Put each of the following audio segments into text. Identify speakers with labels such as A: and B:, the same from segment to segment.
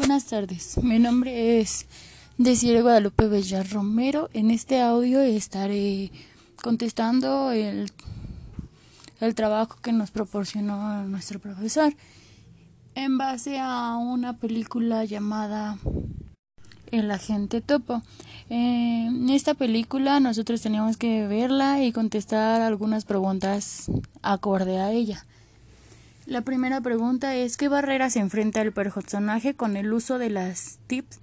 A: Buenas tardes, mi nombre es Desiree Guadalupe Bellar Romero. En este audio estaré contestando el, el trabajo que nos proporcionó nuestro profesor en base a una película llamada El agente topo. En esta película nosotros teníamos que verla y contestar algunas preguntas acorde a ella. La primera pregunta es ¿qué barreras enfrenta el personaje con el uso de las tips?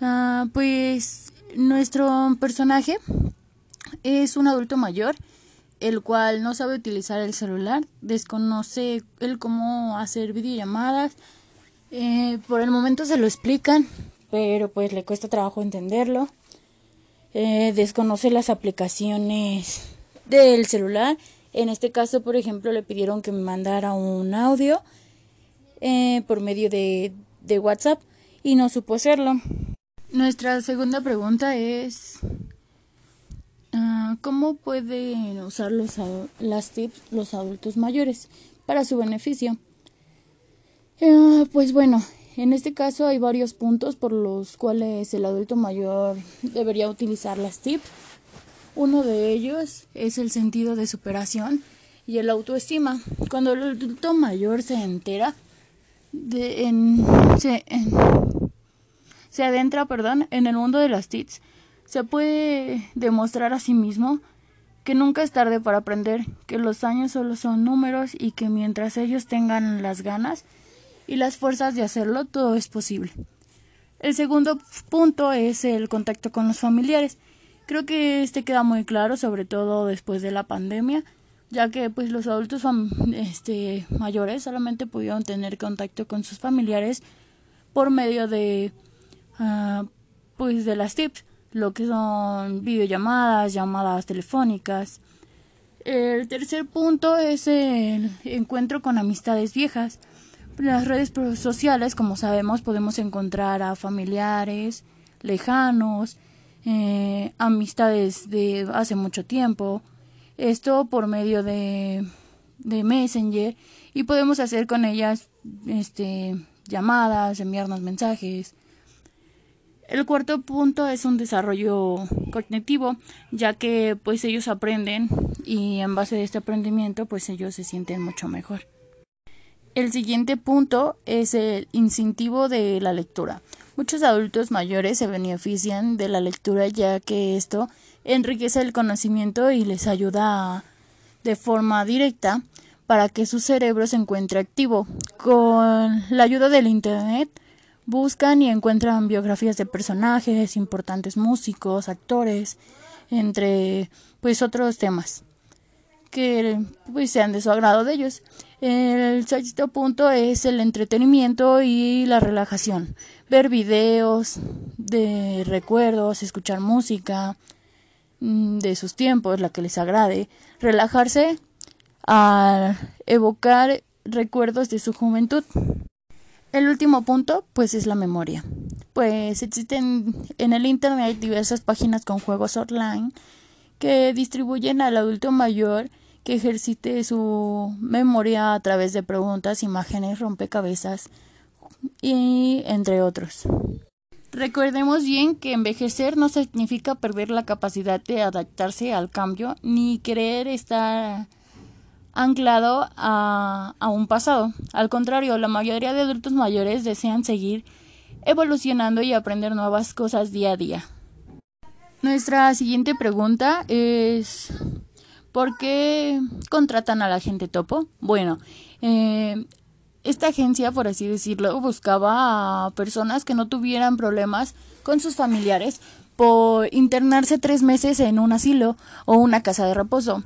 A: Ah, pues nuestro personaje es un adulto mayor, el cual no sabe utilizar el celular, desconoce el cómo hacer videollamadas. Eh, por el momento se lo explican, pero pues le cuesta trabajo entenderlo. Eh, desconoce las aplicaciones del celular en este caso, por ejemplo, le pidieron que me mandara un audio eh, por medio de, WhatsApp y no supo hacerlo. Nuestra segunda pregunta es uh, ¿cómo pueden usar los, las tips los adultos mayores para su beneficio? Uh, pues bueno, en este caso hay varios puntos por los cuales el adulto mayor debería utilizar las tips uno de ellos es el sentido de superación y el autoestima. Cuando el adulto mayor se entera de en, se, se adentra, perdón, en el mundo de las TITS, se puede demostrar a sí mismo que nunca es tarde para aprender, que los años solo son números y que mientras ellos tengan las ganas y las fuerzas de hacerlo, todo es posible. El segundo punto es el contacto con los familiares. Creo que este queda muy claro, sobre todo después de la pandemia, ya que pues los adultos este, mayores solamente pudieron tener contacto con sus familiares por medio de uh, pues de las tips, lo que son videollamadas, llamadas telefónicas. El tercer punto es el encuentro con amistades viejas. las redes sociales, como sabemos, podemos encontrar a familiares lejanos, eh, amistades de hace mucho tiempo, esto por medio de, de Messenger y podemos hacer con ellas este, llamadas, enviarnos mensajes. El cuarto punto es un desarrollo cognitivo, ya que pues ellos aprenden y en base a este aprendimiento pues ellos se sienten mucho mejor. El siguiente punto es el incentivo de la lectura. Muchos adultos mayores se benefician de la lectura ya que esto enriquece el conocimiento y les ayuda de forma directa para que su cerebro se encuentre activo. Con la ayuda del Internet buscan y encuentran biografías de personajes, importantes músicos, actores, entre pues otros temas que pues sean de su agrado de ellos. El sexto punto es el entretenimiento y la relajación. Ver videos de recuerdos, escuchar música mm, de sus tiempos, la que les agrade. Relajarse a evocar recuerdos de su juventud. El último punto, pues, es la memoria. Pues existen en el Internet diversas páginas con juegos online que distribuyen al adulto mayor que ejercite su memoria a través de preguntas, imágenes, rompecabezas y entre otros. Recordemos bien que envejecer no significa perder la capacidad de adaptarse al cambio ni querer estar anclado a, a, un pasado. Al contrario, la mayoría de adultos mayores desean seguir evolucionando y aprender nuevas cosas día a día. Nuestra siguiente pregunta es ¿Por qué contratan a la gente topo? Bueno, eh, esta agencia, por así decirlo, buscaba a personas que no tuvieran problemas con sus familiares por internarse tres meses en un asilo o una casa de reposo.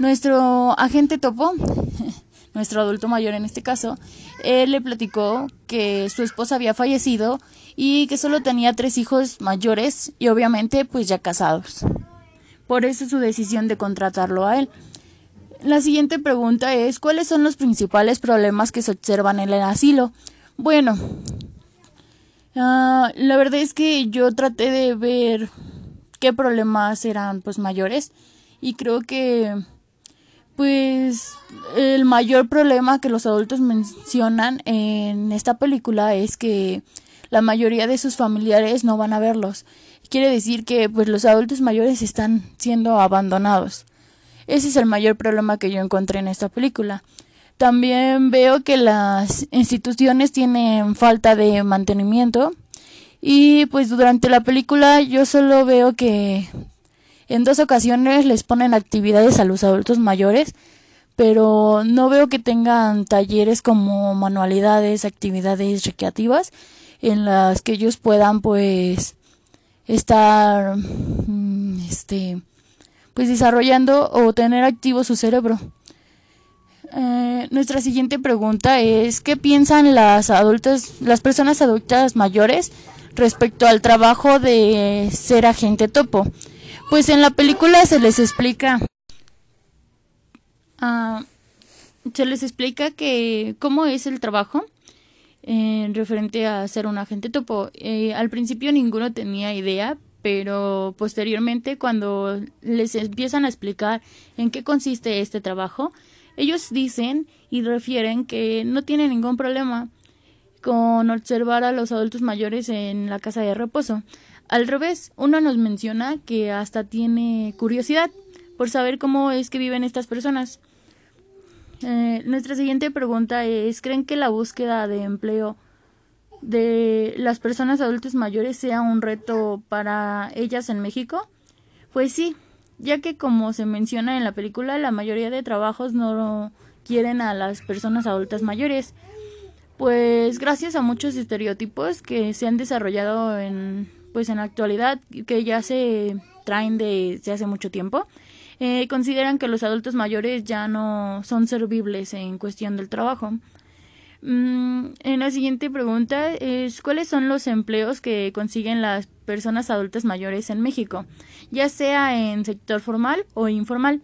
A: nuestro agente topo, nuestro adulto mayor en este caso, él le platicó que su esposa había fallecido y que solo tenía tres hijos mayores y obviamente pues ya casados. Por eso su decisión de contratarlo a él. La siguiente pregunta es ¿cuáles son los principales problemas que se observan en el asilo? Bueno, ah, la verdad es que yo traté de ver qué problemas eran pues mayores y creo que Pues el mayor problema que los adultos mencionan en esta película es que la mayoría de sus familiares no van a verlos. Quiere decir que pues los adultos mayores están siendo abandonados. Ese es el mayor problema que yo encontré en esta película. También veo que las instituciones tienen falta de mantenimiento y pues durante la película yo solo veo que en dos ocasiones les ponen actividades a los adultos mayores, pero no veo que tengan talleres como manualidades, actividades recreativas en las que ellos puedan pues estar mm, este pues desarrollando o tener activo su cerebro. Eh, nuestra siguiente pregunta es ¿qué piensan las adultas, las personas adultas mayores respecto al trabajo de ser agente topo? Pues en la película se les explica uh, se les explica que cómo es el trabajo en referente a ser un agente topo. Eh, al principio ninguno tenía idea, pero posteriormente cuando les empiezan a explicar en qué consiste este trabajo, ellos dicen y refieren que no tienen ningún problema con observar a los adultos mayores en la casa de reposo. Al revés, uno nos menciona que hasta tiene curiosidad por saber cómo es que viven estas personas. Eh, nuestra siguiente pregunta es, ¿creen que la búsqueda de empleo de las personas adultas mayores sea un reto para ellas en México? Pues sí, ya que como se menciona en la película, la mayoría de trabajos no quieren a las personas adultas mayores. Pues gracias a muchos estereotipos que se han desarrollado en pues en la actualidad que ya se traen desde hace mucho tiempo, eh, consideran que los adultos mayores ya no son servibles en cuestión del trabajo. Mm, en la siguiente pregunta es ¿cuáles son los empleos que consiguen las personas adultas mayores en México, ya sea en sector formal o informal?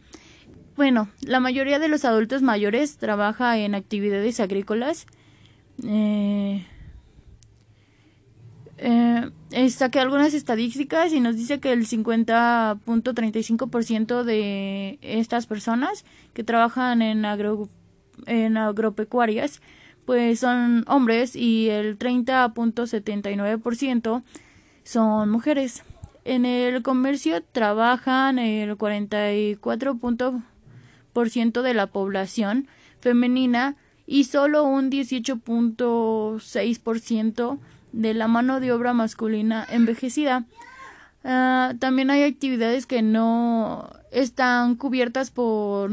A: Bueno, la mayoría de los adultos mayores trabaja en actividades agrícolas. Eh, eh, saqué algunas estadísticas y nos dice que el 50.35% de estas personas que trabajan en, agro, en agropecuarias pues son hombres y el 30.79% son mujeres. En el comercio trabajan el 44% de la población femenina y solo un 18.6% de la mano de obra masculina envejecida. Ah, también hay actividades que no están cubiertas por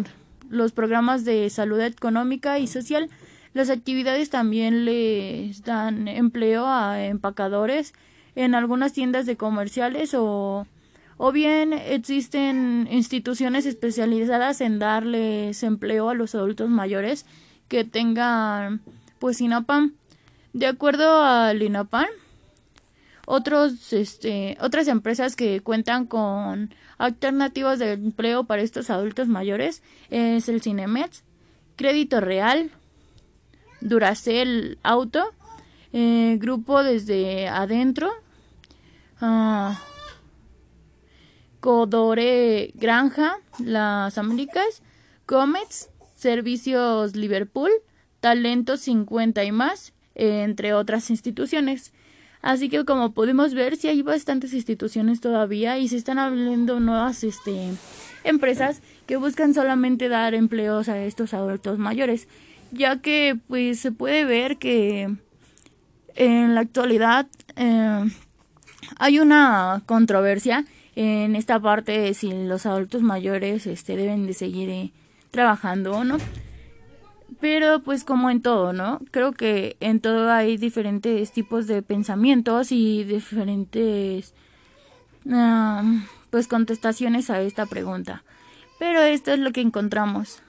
A: los programas de salud económica y social las actividades también les dan empleo a empacadores en algunas tiendas de comerciales o, o bien existen instituciones especializadas en darles empleo a los adultos mayores que tengan pues INAPAM. De acuerdo al INAPAM, otros, este, otras empresas que cuentan con alternativas de empleo para estos adultos mayores es el Cinemex, Crédito Real, Duracell Auto, eh, grupo desde adentro, ah, Codore Granja, Las Américas, Comets, Servicios Liverpool, Talento 50 y más, entre otras instituciones. Así que como podemos ver, sí hay bastantes instituciones todavía y se están abriendo nuevas este, empresas que buscan solamente dar empleos a estos adultos mayores ya que pues se puede ver que en la actualidad eh, hay una controversia en esta parte de si los adultos mayores este deben de seguir eh, trabajando o no pero pues como en todo no creo que en todo hay diferentes tipos de pensamientos y diferentes ah, pues contestaciones a esta pregunta. Pero esto es lo que encontramos